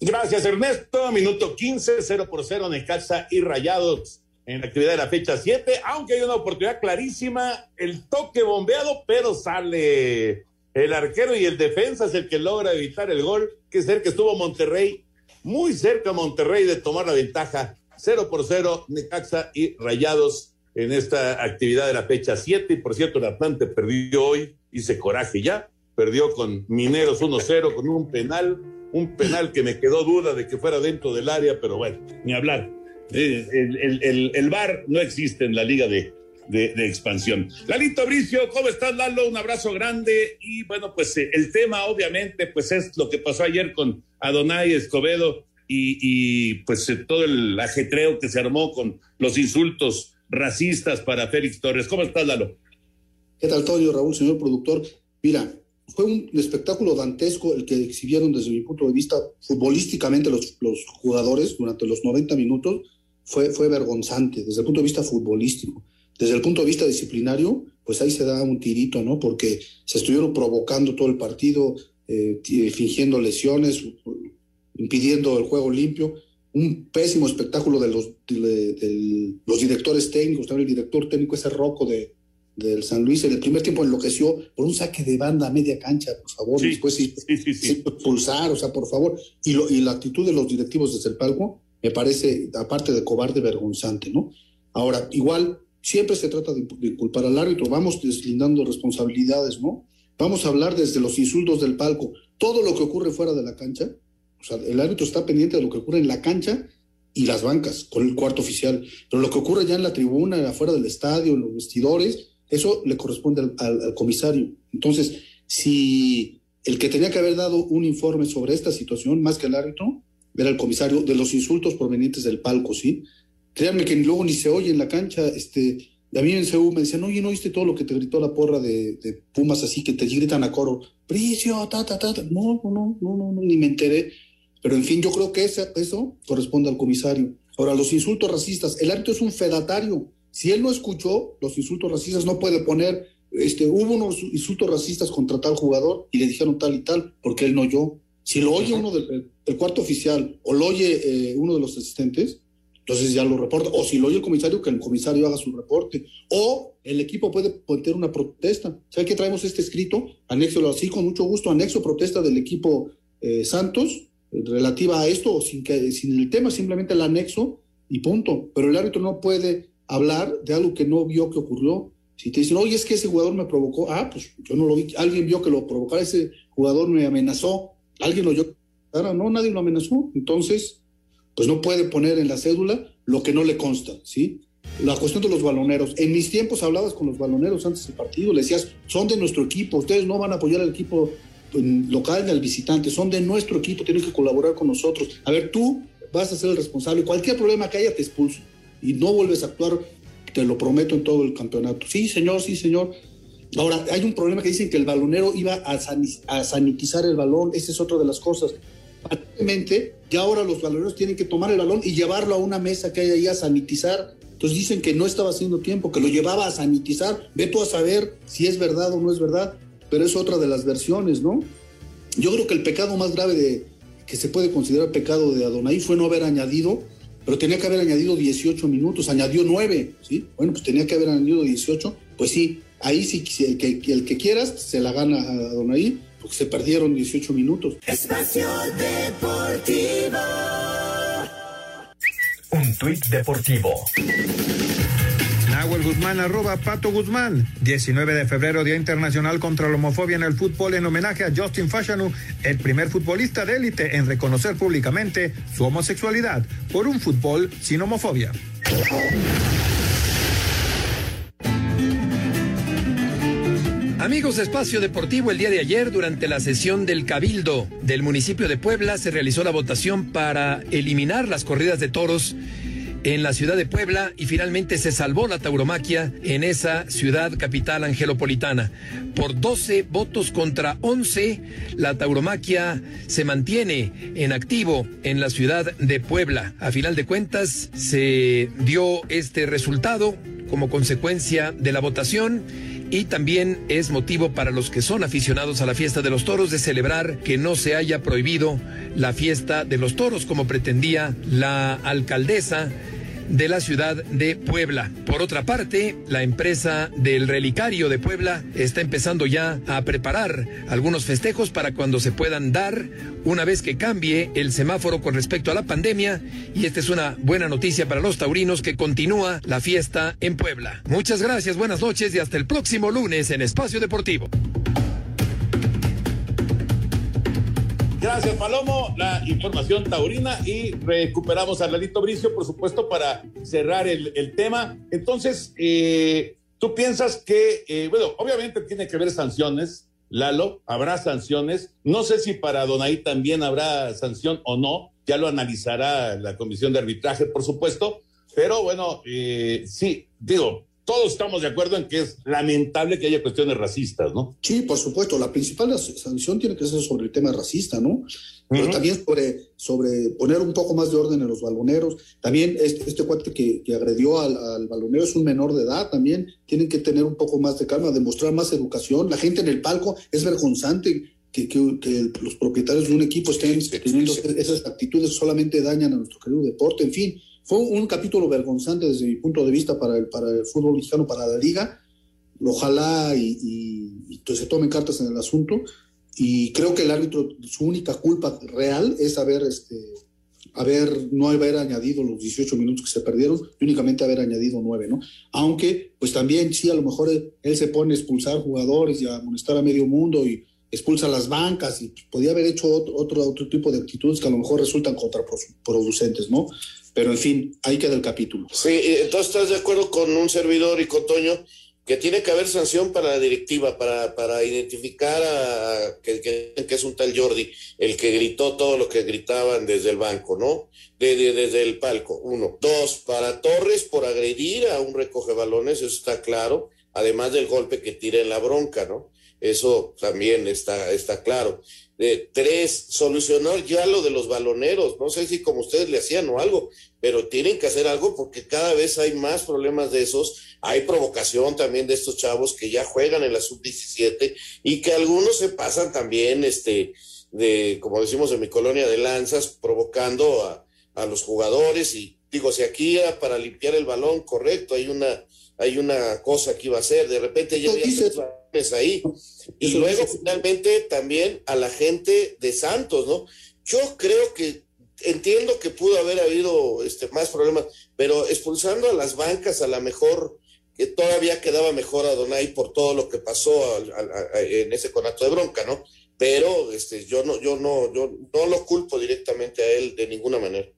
Gracias, Ernesto. Minuto 15, 0 por 0, Necaxa y Rayados en la actividad de la fecha 7, aunque hay una oportunidad clarísima, el toque bombeado, pero sale el arquero y el defensa es el que logra evitar el gol, que es el que estuvo Monterrey, muy cerca Monterrey de tomar la ventaja, 0 por 0, Necaxa y Rayados en esta actividad de la fecha 7. Y por cierto, el Atlante perdió hoy, hice coraje ya, perdió con Mineros 1-0 con un penal, un penal que me quedó duda de que fuera dentro del área, pero bueno, ni hablar. El, el, el, el VAR no existe en la liga de de, expansión. Lalito Bricio, ¿cómo estás, Lalo? Un abrazo grande. Y bueno, pues eh, el tema, obviamente, pues es lo que pasó ayer con Adonai Escobedo y, y pues eh, todo el ajetreo que se armó con los insultos racistas para Félix Torres. ¿Cómo estás, Lalo? ¿Qué tal, Toño, Raúl, señor productor? Mira, fue un espectáculo dantesco el que exhibieron desde mi punto de vista futbolísticamente los, los jugadores durante los 90 minutos. Fue, fue vergonzante desde el punto de vista futbolístico. Desde el punto de vista disciplinario, pues ahí se da un tirito, ¿no? Porque se estuvieron provocando todo el partido, eh, fingiendo lesiones, impidiendo el juego limpio. Un pésimo espectáculo de los, de, los directores técnicos, también el director técnico ese roco de, del San Luis en el primer tiempo enloqueció por un saque de banda a media cancha, por favor, después sí, pulsar, o sea, por favor. Y, lo, y la actitud de los directivos desde el palco me parece, aparte de cobarde, vergonzante, ¿no? Ahora, igual, siempre se trata de, culpar al árbitro, vamos deslindando responsabilidades, ¿no? Vamos a hablar desde los insultos del palco, todo lo que ocurre fuera de la cancha, o sea, el árbitro está pendiente de lo que ocurre en la cancha y las bancas con el cuarto oficial, pero lo que ocurre ya en la tribuna, afuera del estadio, en los vestidores, eso le corresponde al, comisario. Entonces, si el que tenía que haber dado un informe sobre esta situación, más que el árbitro, era el comisario de los insultos provenientes del palco, ¿sí? Créanme que luego ni se oye en la cancha, este, a mí en CEU me decían, oye, ¿no oíste todo lo que te gritó la porra de, Pumas así, que te gritan a coro? Bricio, ta, ta, ta, No, no, no, no, no, ni me enteré. Pero en fin, yo creo que eso corresponde al comisario. Ahora, los insultos racistas, el árbitro es un fedatario, si él no escuchó los insultos racistas, no puede poner, este, hubo unos insultos racistas contra tal jugador y le dijeron tal y tal, porque él no oyó. Si lo oye uno del, cuarto oficial o lo oye eh, uno de los asistentes, entonces ya lo reporta. O si lo oye el comisario, que el comisario haga su reporte. O el equipo puede poner una protesta. ¿Sabe qué traemos este escrito? Anexo así, con mucho gusto. Anexo protesta del equipo eh, Santos relativa a esto, sin, que, sin el tema, simplemente el anexo y punto. Pero el árbitro no puede hablar de algo que no vio que ocurrió. Si te dicen, oye, es que ese jugador me provocó, ah, pues yo no lo vi, alguien vio que lo provocara, ese jugador me amenazó, alguien lo oyó, no, nadie lo amenazó, entonces, pues no puede poner en la cédula lo que no le consta, ¿sí? La cuestión de los baloneros. En mis tiempos hablabas con los baloneros antes del partido, le decías, son de nuestro equipo, ustedes no van a apoyar al equipo local ni al visitante, son de nuestro equipo, tienen que colaborar con nosotros. A ver, tú vas a ser el responsable, cualquier problema que haya te expulso y no vuelves a actuar, te lo prometo, en todo el campeonato. Sí, señor, sí, señor. Ahora, hay un problema que dicen que el balonero iba a, sanitizar el balón, esa es otra de las cosas. Aparentemente, ya ahora los baloneros tienen que tomar el balón y llevarlo a una mesa que hay ahí a sanitizar. Entonces dicen que no estaba haciendo tiempo, que lo llevaba a sanitizar. Ve tú a saber si es verdad o no es verdad, pero es otra de las versiones, ¿no? Yo creo que el pecado más grave de, que se puede considerar pecado de Adonai fue no haber añadido pero tenía que haber añadido 18 minutos, añadió 9, ¿sí? Bueno, pues tenía que haber añadido 18, pues sí, ahí sí, el que, el que quieras se la gana a Donaí, porque se perdieron 18 minutos. Espacio Deportivo. Un tuit deportivo. Nahuel Guzmán, arroba Pato Guzmán. 19 de febrero, Día Internacional contra la Homofobia en el Fútbol, en homenaje a Justin Fashanu, el primer futbolista de élite en reconocer públicamente su homosexualidad por un fútbol sin homofobia. Amigos de Espacio Deportivo, el día de ayer, durante la sesión del Cabildo del municipio de Puebla, se realizó la votación para eliminar las corridas de toros en la ciudad de Puebla y finalmente se salvó la tauromaquia en esa ciudad capital angelopolitana. Por 12 votos contra 11, la tauromaquia se mantiene en activo en la ciudad de Puebla. A final de cuentas, se dio este resultado como consecuencia de la votación y también es motivo para los que son aficionados a la fiesta de los toros de celebrar que no se haya prohibido la fiesta de los toros como pretendía la alcaldesa de la ciudad de Puebla. Por otra parte, la empresa del Relicario de Puebla está empezando ya a preparar algunos festejos para cuando se puedan dar una vez que cambie el semáforo con respecto a la pandemia y esta es una buena noticia para los taurinos que continúa la fiesta en Puebla. Muchas gracias, buenas noches y hasta el próximo lunes en Espacio Deportivo. Gracias, Palomo. La información taurina y recuperamos a Lalito Bricio, por supuesto, para cerrar el, tema. Entonces, eh, tú piensas que, eh, bueno, obviamente tiene que haber sanciones, Lalo, habrá sanciones. No sé si para Donaí también habrá sanción o no, ya lo analizará la comisión de arbitraje, por supuesto. Pero bueno, eh, sí, digo, todos estamos de acuerdo en que es lamentable que haya cuestiones racistas, ¿no? Sí, por supuesto. La principal sanción tiene que ser sobre el tema racista, ¿no? Pero también sobre, sobre poner un poco más de orden en los baloneros. También este, este cuate que, que agredió al, al, balonero es un menor de edad. También tienen que tener un poco más de calma, demostrar más educación. La gente en el palco es vergonzante. Que, que, que los propietarios de un equipo estén teniendo esas actitudes solamente dañan a nuestro querido deporte. En fin, fue un capítulo vergonzante desde mi punto de vista para el, para el fútbol mexicano, para la liga. Ojalá y, y, y, se tomen cartas en el asunto. Y creo que el árbitro, su única culpa real es haber, este, haber no haber añadido los 18 minutos que se perdieron y únicamente haber añadido 9, ¿no? Aunque, pues también sí, a lo mejor él, se pone a expulsar jugadores y a amonestar a medio mundo y expulsa las bancas y podía haber hecho otro, otro, otro tipo de actitudes que a lo mejor resultan contraproducentes, ¿no? Pero en fin, ahí queda el capítulo. Sí, entonces estás de acuerdo con un servidor y con Toño que tiene que haber sanción para la directiva, para, para identificar a que, es un tal Jordi, el que gritó todo lo que gritaban desde el banco, ¿no? De, de, desde el palco, uno. Dos, para Torres por agredir a un recoge balones, eso está claro, además del golpe que tira en la bronca, ¿no? Eso también está, está claro. Eh, tres, solucionar ya lo de los baloneros. No sé si como ustedes le hacían o algo, pero tienen que hacer algo porque cada vez hay más problemas de esos. Hay provocación también de estos chavos que ya juegan en la sub-17 y que algunos se pasan también, este, de, como decimos en mi colonia, de lanzas, provocando a, a los jugadores. Y digo, si aquí era para limpiar el balón, correcto, hay una, hay una cosa que iba a hacer. De repente ya había ahí. Y Eso luego finalmente también a la gente de Santos, ¿no? Yo creo que entiendo que pudo haber habido este, más problemas, pero expulsando a las bancas a la mejor que todavía quedaba mejor a Donay por todo lo que pasó a, en ese conato de bronca, ¿no? Pero este, yo no, yo no, yo no lo culpo directamente a él de ninguna manera.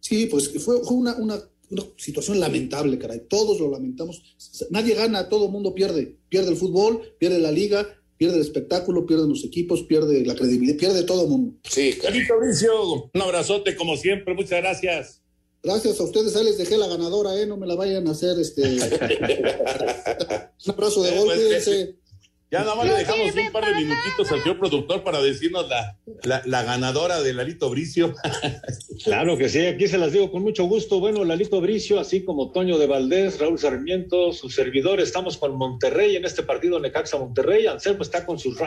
Sí, pues fue, fue una, una una situación lamentable, caray. Todos lo lamentamos. Nadie gana, todo el mundo pierde. Pierde el fútbol, pierde la liga, pierde el espectáculo, pierden los equipos, pierde la credibilidad, pierde todo el mundo. Sí, Carito Bricio, un abrazote como siempre, muchas gracias. Gracias a ustedes, ahí les dejé la ganadora, ¿eh? No me la vayan a hacer este. un abrazo de gol, cuídense. Ya nada más le dejamos un par de minutitos al señor productor para decirnos la, la, la ganadora de Lalito Bricio. claro que sí, aquí se las digo con mucho gusto. Bueno, Lalito Bricio, así como Toño de Valdés, Raúl Sarmiento, su servidor, estamos con Monterrey en este partido Necaxa Monterrey. Anselmo está con sus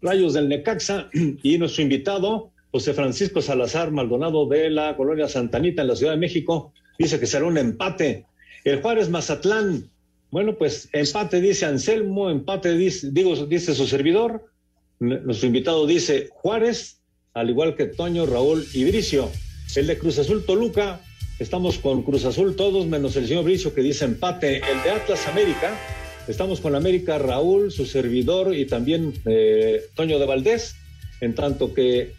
rayos del Necaxa y nuestro invitado, José Francisco Salazar Maldonado de la colonia Santanita en la Ciudad de México, dice que será un empate. El Juárez Mazatlán, bueno, pues empate dice Anselmo, empate dice, digo, dice su servidor. Nuestro invitado dice Juárez, al igual que Toño, Raúl y Bricio. El de Cruz Azul Toluca, estamos con Cruz Azul todos, menos el señor Bricio que dice empate. El de Atlas América, estamos con América, Raúl, su servidor y también eh, Toño de Valdés, en tanto que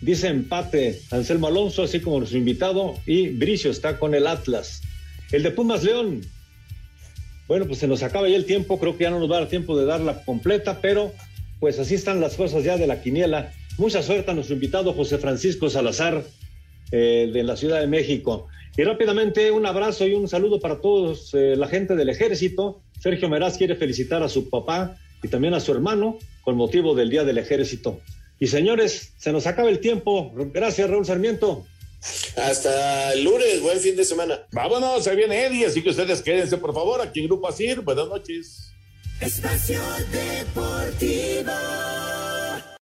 dice empate Anselmo Alonso, así como nuestro invitado, y Bricio está con el Atlas. El de Pumas León, bueno, pues se nos acaba ya el tiempo, creo que ya no nos va a dar tiempo de darla completa, pero pues así están las cosas ya de la quiniela. Mucha suerte a nuestro invitado José Francisco Salazar eh, de la Ciudad de México. Y rápidamente un abrazo y un saludo para todos eh, la gente del ejército. Sergio Meraz quiere felicitar a su papá y también a su hermano con motivo del Día del Ejército. Y señores, se nos acaba el tiempo. Gracias, Raúl Sarmiento. Hasta el lunes, buen fin de semana. Vámonos, se viene Eddie, así que ustedes quédense por favor aquí en Grupo Asir. Buenas noches. Espacio Deportivo.